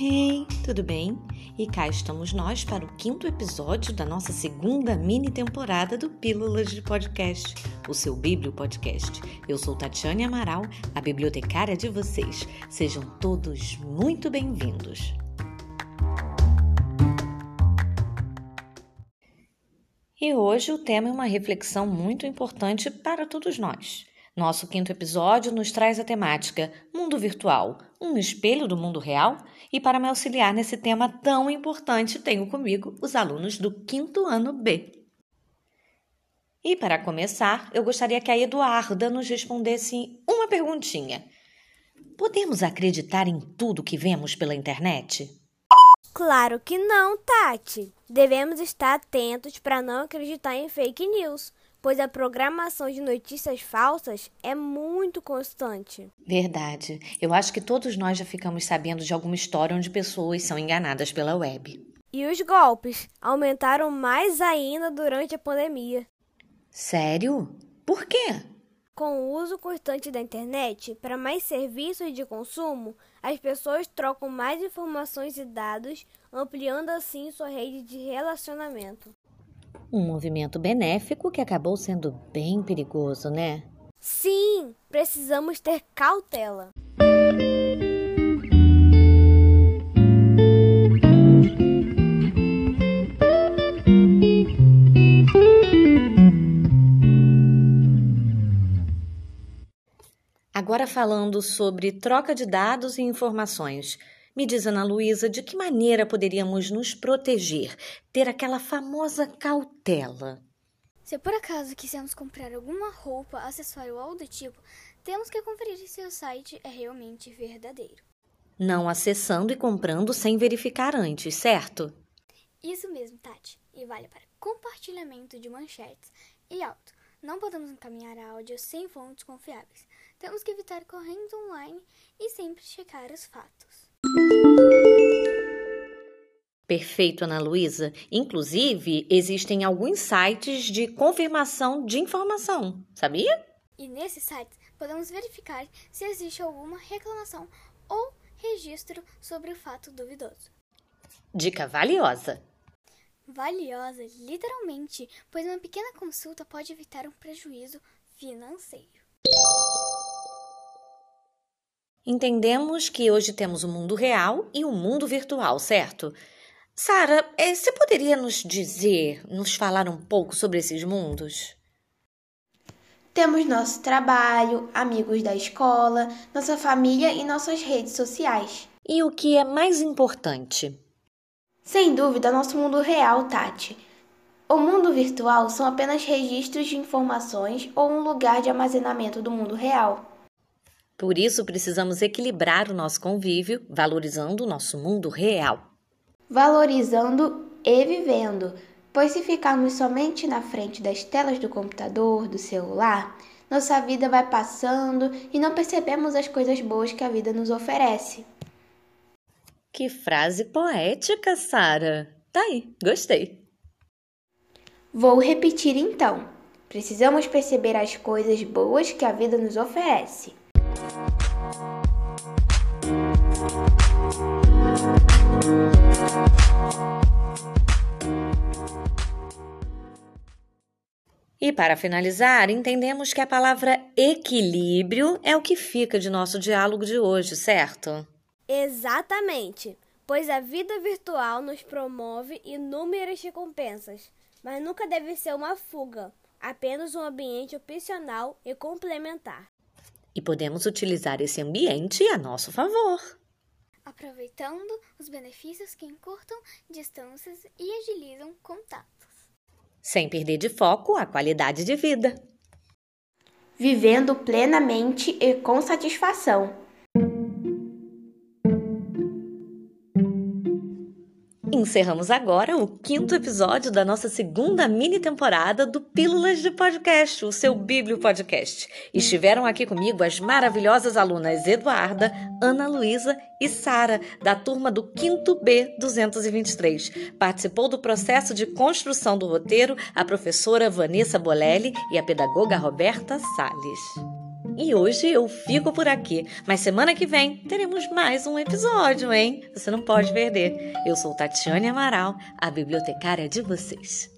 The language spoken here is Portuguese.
Hey, tudo bem? E cá estamos nós para o quinto episódio da nossa segunda mini temporada do Pílulas de Podcast, o seu Bíblio Podcast. Eu sou Tatiane Amaral, a bibliotecária de vocês. Sejam todos muito bem-vindos. E hoje o tema é uma reflexão muito importante para todos nós. Nosso quinto episódio nos traz a temática Mundo Virtual, um espelho do mundo real? E para me auxiliar nesse tema tão importante, tenho comigo os alunos do quinto ano B. E para começar, eu gostaria que a Eduarda nos respondesse uma perguntinha. Podemos acreditar em tudo que vemos pela internet? Claro que não, Tati. Devemos estar atentos para não acreditar em fake news pois a programação de notícias falsas é muito constante. Verdade. Eu acho que todos nós já ficamos sabendo de alguma história onde pessoas são enganadas pela web. E os golpes aumentaram mais ainda durante a pandemia. Sério? Por quê? Com o uso constante da internet para mais serviços de consumo, as pessoas trocam mais informações e dados, ampliando assim sua rede de relacionamento. Um movimento benéfico que acabou sendo bem perigoso, né? Sim, precisamos ter cautela. Agora falando sobre troca de dados e informações. Me diz, Ana Luísa, de que maneira poderíamos nos proteger, ter aquela famosa cautela? Se por acaso quisermos comprar alguma roupa, acessório ou algo do tipo, temos que conferir se o site é realmente verdadeiro. Não acessando e comprando sem verificar antes, certo? Isso mesmo, Tati. E vale para compartilhamento de manchetes e áudio. Não podemos encaminhar áudio sem fontes confiáveis. Temos que evitar correndo online e sempre checar os fatos. Perfeito, Ana Luísa. Inclusive, existem alguns sites de confirmação de informação, sabia? E nesses sites podemos verificar se existe alguma reclamação ou registro sobre o fato duvidoso. Dica valiosa. Valiosa, literalmente, pois uma pequena consulta pode evitar um prejuízo financeiro. Entendemos que hoje temos o mundo real e o mundo virtual, certo? Sara, eh, você poderia nos dizer, nos falar um pouco sobre esses mundos? Temos nosso trabalho, amigos da escola, nossa família e nossas redes sociais. E o que é mais importante? Sem dúvida, nosso mundo real, Tati. O mundo virtual são apenas registros de informações ou um lugar de armazenamento do mundo real. Por isso, precisamos equilibrar o nosso convívio, valorizando o nosso mundo real. Valorizando e vivendo, pois se ficarmos somente na frente das telas do computador, do celular, nossa vida vai passando e não percebemos as coisas boas que a vida nos oferece. Que frase poética, Sara! Tá aí, gostei. Vou repetir então. Precisamos perceber as coisas boas que a vida nos oferece. E para finalizar, entendemos que a palavra equilíbrio é o que fica de nosso diálogo de hoje, certo? Exatamente, pois a vida virtual nos promove inúmeras recompensas, mas nunca deve ser uma fuga, apenas um ambiente opcional e complementar e podemos utilizar esse ambiente a nosso favor. Aproveitando os benefícios que encurtam distâncias e agilizam contatos. Sem perder de foco a qualidade de vida. Vivendo plenamente e com satisfação. Encerramos agora o quinto episódio da nossa segunda mini temporada do Pílulas de Podcast, o seu Bíblio Podcast. Estiveram aqui comigo as maravilhosas alunas Eduarda, Ana Luísa e Sara, da turma do quinto B 223. Participou do processo de construção do roteiro a professora Vanessa Bolelli e a pedagoga Roberta Sales. E hoje eu fico por aqui, mas semana que vem teremos mais um episódio, hein? Você não pode perder. Eu sou Tatiane Amaral, a bibliotecária de vocês.